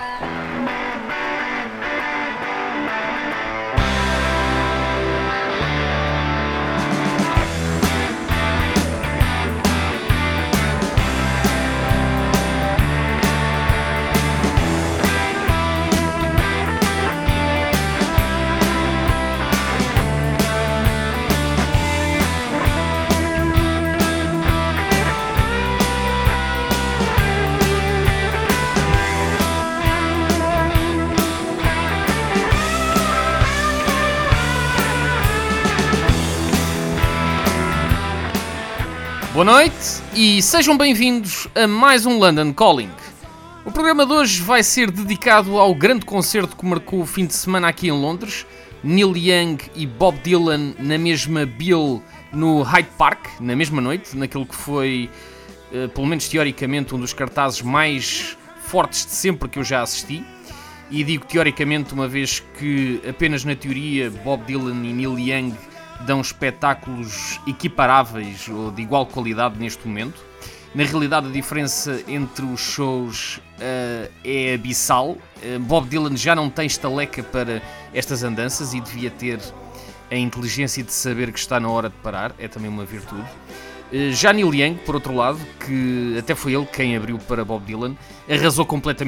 Bye. Boa noite e sejam bem-vindos a mais um London Calling. O programa de hoje vai ser dedicado ao grande concerto que marcou o fim de semana aqui em Londres. Neil Young e Bob Dylan na mesma bill no Hyde Park, na mesma noite, naquele que foi, eh, pelo menos teoricamente, um dos cartazes mais fortes de sempre que eu já assisti. E digo teoricamente, uma vez que apenas na teoria Bob Dylan e Neil Young dão espetáculos equiparáveis ou de igual qualidade neste momento. Na realidade, a diferença entre os shows uh, é abissal. Uh, Bob Dylan já não tem estaleca para estas andanças e devia ter a inteligência de saber que está na hora de parar, é também uma virtude. Uh, já Neil Young, por outro lado, que até foi ele quem abriu para Bob Dylan, arrasou completamente